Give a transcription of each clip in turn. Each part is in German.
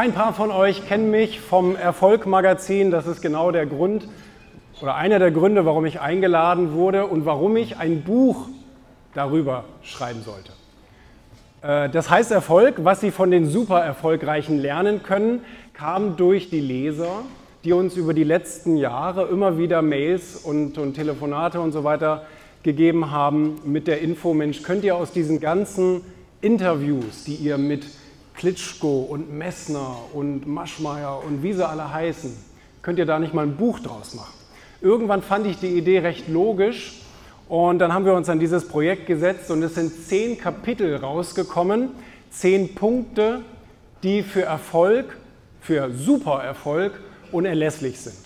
Ein paar von euch kennen mich vom Erfolg-Magazin. Das ist genau der Grund oder einer der Gründe, warum ich eingeladen wurde und warum ich ein Buch darüber schreiben sollte. Äh, das heißt Erfolg, was Sie von den super Erfolgreichen lernen können, kam durch die Leser, die uns über die letzten Jahre immer wieder Mails und, und Telefonate und so weiter gegeben haben mit der Info, Mensch, könnt ihr aus diesen ganzen Interviews, die ihr mit Klitschko und Messner und Maschmeyer und wie sie alle heißen, könnt ihr da nicht mal ein Buch draus machen? Irgendwann fand ich die Idee recht logisch und dann haben wir uns an dieses Projekt gesetzt und es sind zehn Kapitel rausgekommen, zehn Punkte, die für Erfolg, für Supererfolg unerlässlich sind.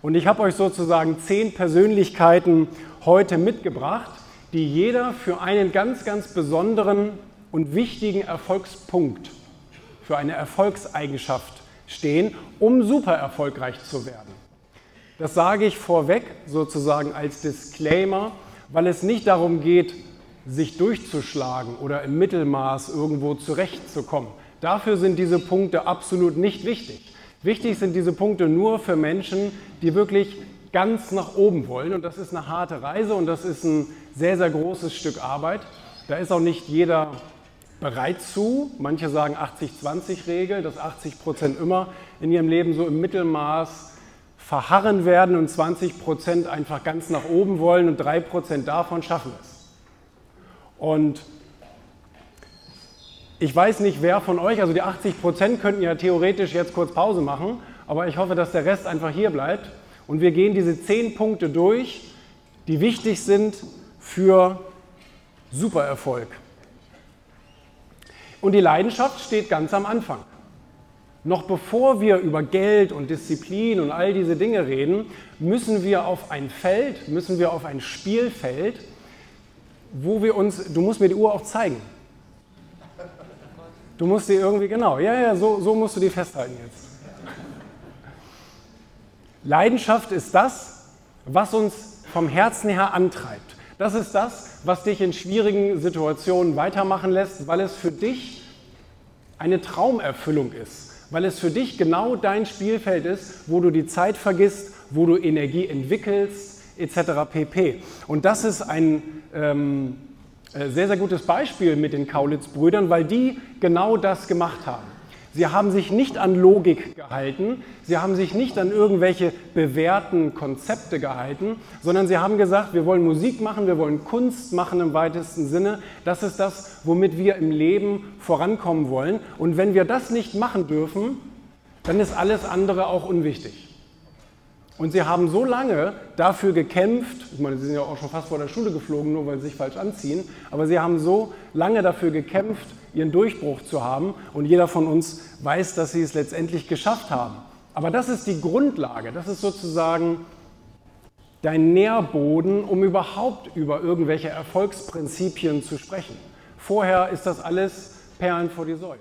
Und ich habe euch sozusagen zehn Persönlichkeiten heute mitgebracht, die jeder für einen ganz, ganz besonderen und wichtigen Erfolgspunkt für eine Erfolgseigenschaft stehen, um super erfolgreich zu werden. Das sage ich vorweg sozusagen als Disclaimer, weil es nicht darum geht, sich durchzuschlagen oder im Mittelmaß irgendwo zurechtzukommen. Dafür sind diese Punkte absolut nicht wichtig. Wichtig sind diese Punkte nur für Menschen, die wirklich ganz nach oben wollen. Und das ist eine harte Reise und das ist ein sehr, sehr großes Stück Arbeit. Da ist auch nicht jeder bereit zu. Manche sagen 80-20-Regel, dass 80 Prozent immer in ihrem Leben so im Mittelmaß verharren werden und 20 Prozent einfach ganz nach oben wollen und 3 Prozent davon schaffen es. Und ich weiß nicht, wer von euch, also die 80 Prozent könnten ja theoretisch jetzt kurz Pause machen, aber ich hoffe, dass der Rest einfach hier bleibt und wir gehen diese 10 Punkte durch, die wichtig sind für Supererfolg. Und die Leidenschaft steht ganz am Anfang. Noch bevor wir über Geld und Disziplin und all diese Dinge reden, müssen wir auf ein Feld, müssen wir auf ein Spielfeld, wo wir uns, du musst mir die Uhr auch zeigen. Du musst sie irgendwie, genau, ja, ja, so, so musst du die festhalten jetzt. Leidenschaft ist das, was uns vom Herzen her antreibt. Das ist das, was dich in schwierigen Situationen weitermachen lässt, weil es für dich eine Traumerfüllung ist, weil es für dich genau dein Spielfeld ist, wo du die Zeit vergisst, wo du Energie entwickelst, etc. pp. Und das ist ein ähm, äh, sehr, sehr gutes Beispiel mit den Kaulitz-Brüdern, weil die genau das gemacht haben. Sie haben sich nicht an Logik gehalten, sie haben sich nicht an irgendwelche bewährten Konzepte gehalten, sondern sie haben gesagt, wir wollen Musik machen, wir wollen Kunst machen im weitesten Sinne. Das ist das, womit wir im Leben vorankommen wollen. Und wenn wir das nicht machen dürfen, dann ist alles andere auch unwichtig. Und sie haben so lange dafür gekämpft, ich meine, sie sind ja auch schon fast vor der Schule geflogen, nur weil sie sich falsch anziehen, aber sie haben so lange dafür gekämpft, ihren Durchbruch zu haben. Und jeder von uns weiß, dass sie es letztendlich geschafft haben. Aber das ist die Grundlage, das ist sozusagen dein Nährboden, um überhaupt über irgendwelche Erfolgsprinzipien zu sprechen. Vorher ist das alles Perlen vor die Säule.